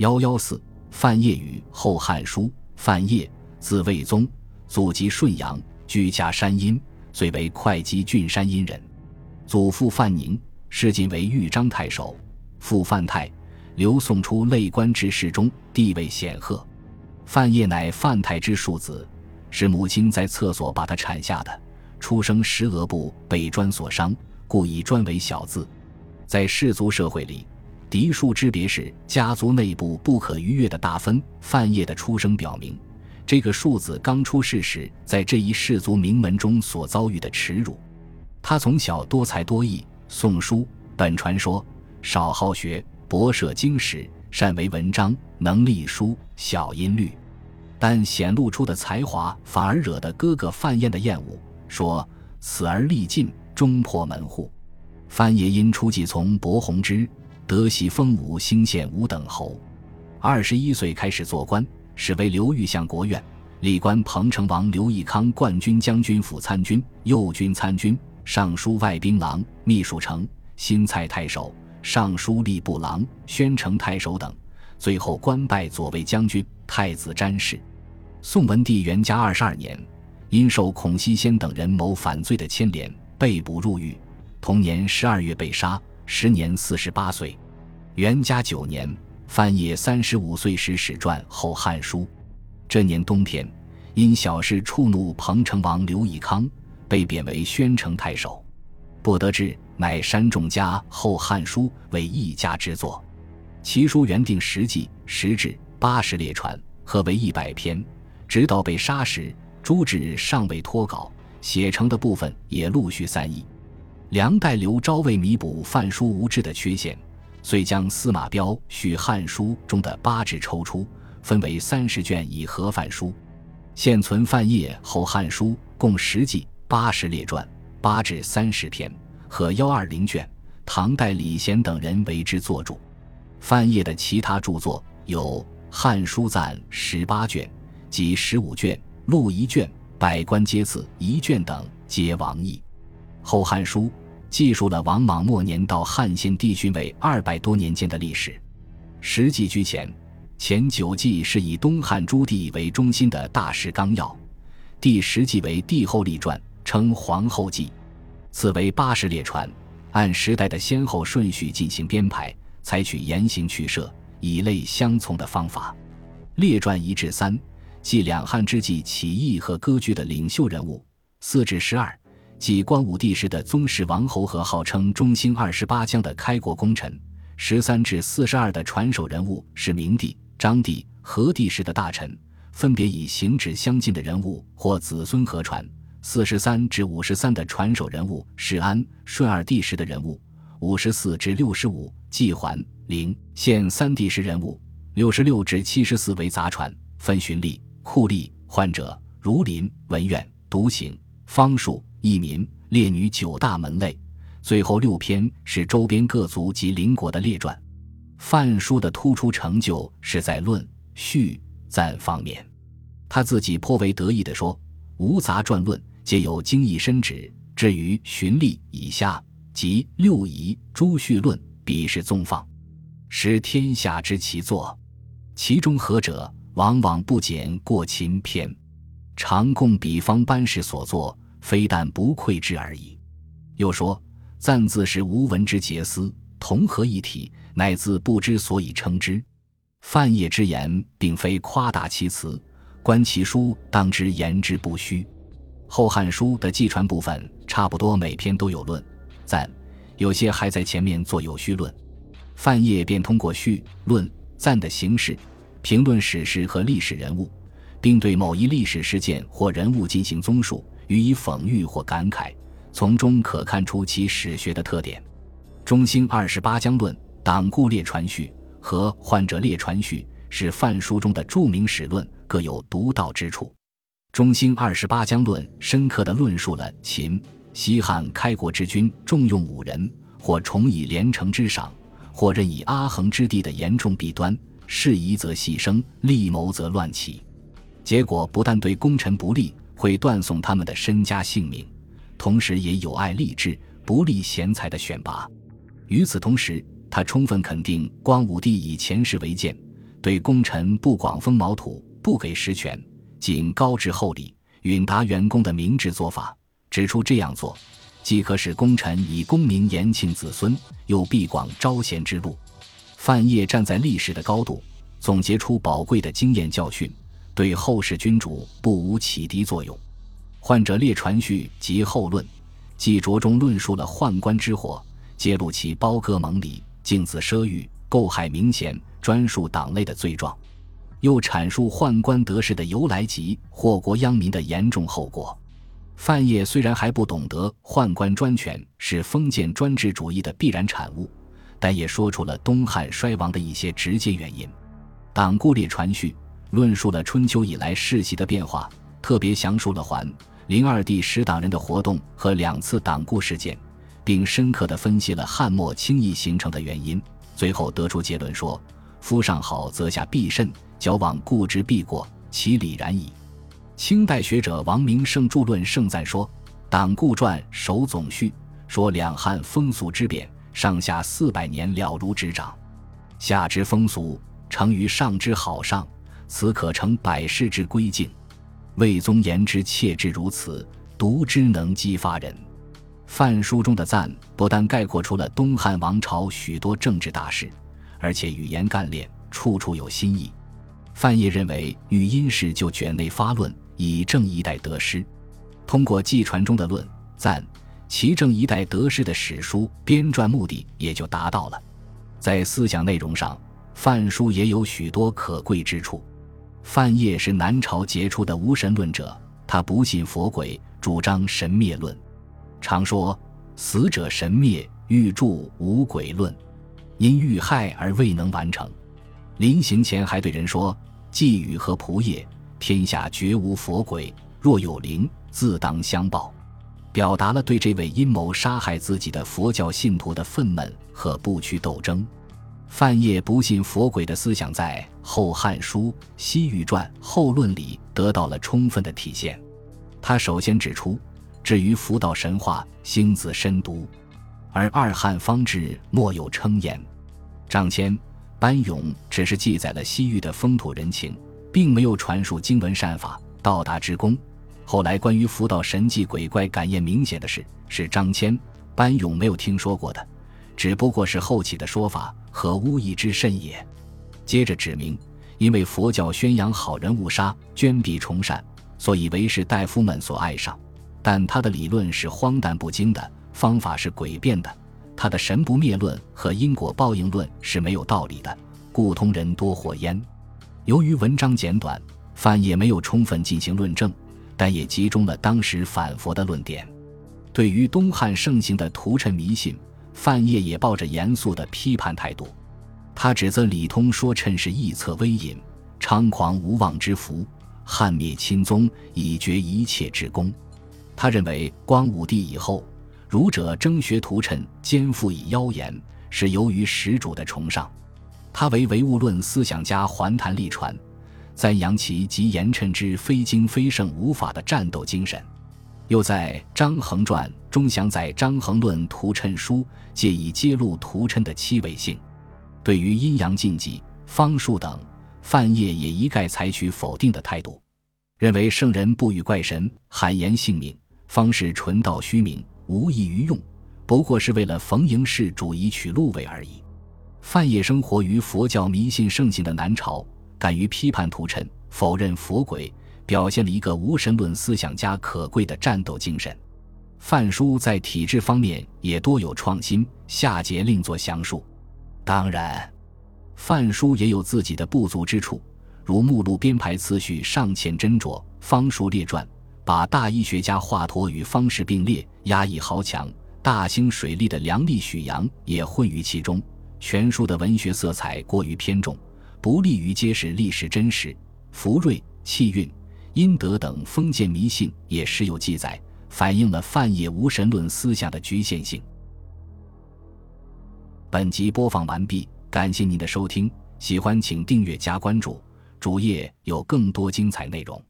幺幺四，范晔与《后汉书》。范晔，字卫宗，祖籍顺阳，居家山阴，遂为会稽郡山阴人。祖父范宁，世晋为豫章太守；父范泰，刘宋初累官至侍中，地位显赫。范晔乃范泰之庶子，是母亲在厕所把他产下的。出生时额部被砖所伤，故以砖为小字。在氏族社会里。嫡庶之别是家族内部不可逾越的大分。范晔的出生表明，这个庶子刚出世时，在这一氏族名门中所遭遇的耻辱。他从小多才多艺，诵书本传说，少好学，博涉经史，善为文章，能隶书，晓音律。但显露出的才华，反而惹得哥哥范彦的厌恶，说此儿力尽，终破门户。范晔因出继从伯弘之。德喜封武兴县五等侯，二十一岁开始做官，始为刘豫相国院，历官彭城王刘义康冠军将军府参军、右军参军、尚书外兵郎、秘书丞、新蔡太守、尚书吏部郎、宣城太守等，最后官拜左卫将军、太子詹事。宋文帝元嘉二十二年，因受孔熙先等人谋反罪的牵连，被捕入狱，同年十二月被杀。时年四十八岁，元嘉九年，范晔三十五岁时始撰《后汉书》。这年冬天，因小事触怒彭城王刘义康，被贬为宣城太守。不得志，乃删众家《后汉书》为一家之作。其书原定十纪、十志、八十列传，合为一百篇。直到被杀时，诸志尚未脱稿，写成的部分也陆续散佚。梁代刘昭为弥补范书无志的缺陷，遂将司马彪《续汉书》中的八志抽出，分为三十卷以合范书。现存范晔后《汉书》共十纪八十列传，八志三十篇，合幺二零卷。唐代李贤等人为之作注。范晔的其他著作有《汉书赞》十八卷，及十五卷，录一卷，百官皆字一卷等，皆王佚。《后汉书》记述了王莽末年到汉献帝逊位二百多年间的历史。实纪居前，前九纪是以东汉诸帝为中心的大事纲要，第十纪为帝后立传，称皇后纪，此为八十列传，按时代的先后顺序进行编排，采取言行取舍、以类相从的方法。列传一至三，记两汉之际起义和割据的领袖人物；四至十二。即光武帝时的宗室王侯和号称中兴二十八将的开国功臣，十三至四十二的传首人物是明帝、章帝、和帝时的大臣，分别以行止相近的人物或子孙合传；四十三至五十三的传首人物是安、顺二帝时的人物；五十四至六十五纪桓、陵、献三帝时人物；六十六至七十四为杂传，分循吏、酷吏、患者、儒林、文苑、独行、方术。义民、列女九大门类，最后六篇是周边各族及邻国的列传。范书的突出成就是在论、序、赞方面。他自己颇为得意地说：“无杂传论，皆有精义深旨。至于循吏以下及六仪诸序论，彼是宗放，使天下知其作。其中何者，往往不减过秦篇，常供比方班氏所作。”非但不愧之而已。又说：“赞字是无文之结思，同合一体，乃自不知所以称之。”范晔之言，并非夸大其词，观其书，当知言之不虚。《后汉书》的纪传部分，差不多每篇都有论赞，有些还在前面做有序论。范晔便通过序、论、赞的形式，评论史实和历史人物，并对某一历史事件或人物进行综述。予以讽喻或感慨，从中可看出其史学的特点。中兴二十八将论、党固列传序和患者列传序是范书中的著名史论，各有独到之处。中兴二十八将论深刻地论述了秦、西汉开国之君重用武人，或重以连城之赏，或任以阿衡之地的严重弊端，事宜则细生，利谋则乱起，结果不但对功臣不利。会断送他们的身家性命，同时也有碍吏治、不利贤才的选拔。与此同时，他充分肯定光武帝以前世为鉴，对功臣不广封毛土，不给实权，仅高致厚礼，允达员工的明智做法，指出这样做，既可使功臣以功名延庆子孙，又必广招贤之路。范晔站在历史的高度，总结出宝贵的经验教训，对后世君主不无启迪作用。患者列传序及后论，既着重论述了宦官之祸，揭露其包割蒙礼、竞子奢欲、构害民贤、专属党内的罪状，又阐述宦官得势的由来及祸国殃民的严重后果。范晔虽然还不懂得宦官专权是封建专制主义的必然产物，但也说出了东汉衰亡的一些直接原因。党固列传序论述了春秋以来世袭的变化，特别详述了桓。灵二帝十党人的活动和两次党锢事件，并深刻地分析了汉末轻易形成的原因，最后得出结论说：“夫上好则下必甚，矫枉固之必过，其理然矣。”清代学者王明胜著论盛赞说：“党固传首总序说两汉风俗之变，上下四百年了如指掌。下之风俗成于上之好上，此可成百世之规境。”魏宗言之切之如此，读之能激发人。范书中的赞不但概括出了东汉王朝许多政治大事，而且语言干练，处处有新意。范晔认为，语音是就卷内发论，以正一代得失。通过纪传中的论赞，其正一代得失的史书编撰目的也就达到了。在思想内容上，范书也有许多可贵之处。范晔是南朝杰出的无神论者，他不信佛鬼，主张神灭论，常说死者神灭，欲著无鬼论，因遇害而未能完成。临行前还对人说：“寄语和仆业，天下绝无佛鬼，若有灵，自当相报。”表达了对这位阴谋杀害自己的佛教信徒的愤懑和不屈斗争。范晔不信佛鬼的思想，在《后汉书·西域传后论》里得到了充分的体现。他首先指出，至于佛道神话，星子深读，而二汉方志莫有称言。张骞、班勇只是记载了西域的风土人情，并没有传述经文善法、道达之功。后来关于佛道神迹鬼怪感应明显的事，是张骞、班勇没有听说过的。只不过是后起的说法和巫意之甚也。接着指明，因为佛教宣扬好人勿杀、捐彼崇善，所以为士大夫们所爱上。但他的理论是荒诞不经的，方法是诡辩的。他的神不灭论和因果报应论是没有道理的，故通人多祸焉。由于文章简短，范也没有充分进行论证，但也集中了当时反佛的论点。对于东汉盛行的屠谶迷信。范晔也抱着严肃的批判态度，他指责李通说谶是臆测威隐、猖狂无望之福，汉灭亲宗以绝一切之功。他认为光武帝以后，儒者争学屠谶，兼附以妖言，是由于始主的崇尚。他为唯物论思想家，环谈立传，赞扬其及言谶之非经非圣无法的战斗精神。又在《张衡传》中详载张衡论屠谶书，借以揭露屠谶的七伪性。对于阴阳禁忌、方术等，范晔也一概采取否定的态度，认为圣人不与怪神罕言性命，方是纯道虚名，无益于用，不过是为了逢迎世主以取禄位而已。范晔生活于佛教迷信盛行的南朝，敢于批判屠谶，否认佛鬼。表现了一个无神论思想家可贵的战斗精神。范书在体制方面也多有创新，下节另作详述。当然，范书也有自己的不足之处，如目录编排次序尚欠斟酌，方术列传把大医学家华佗与方士并列，压抑豪强，大兴水利的梁吏许阳也混于其中。全书的文学色彩过于偏重，不利于揭示历史真实。福瑞气运。阴德等封建迷信也时有记载，反映了范晔无神论思想的局限性。本集播放完毕，感谢您的收听，喜欢请订阅加关注，主页有更多精彩内容。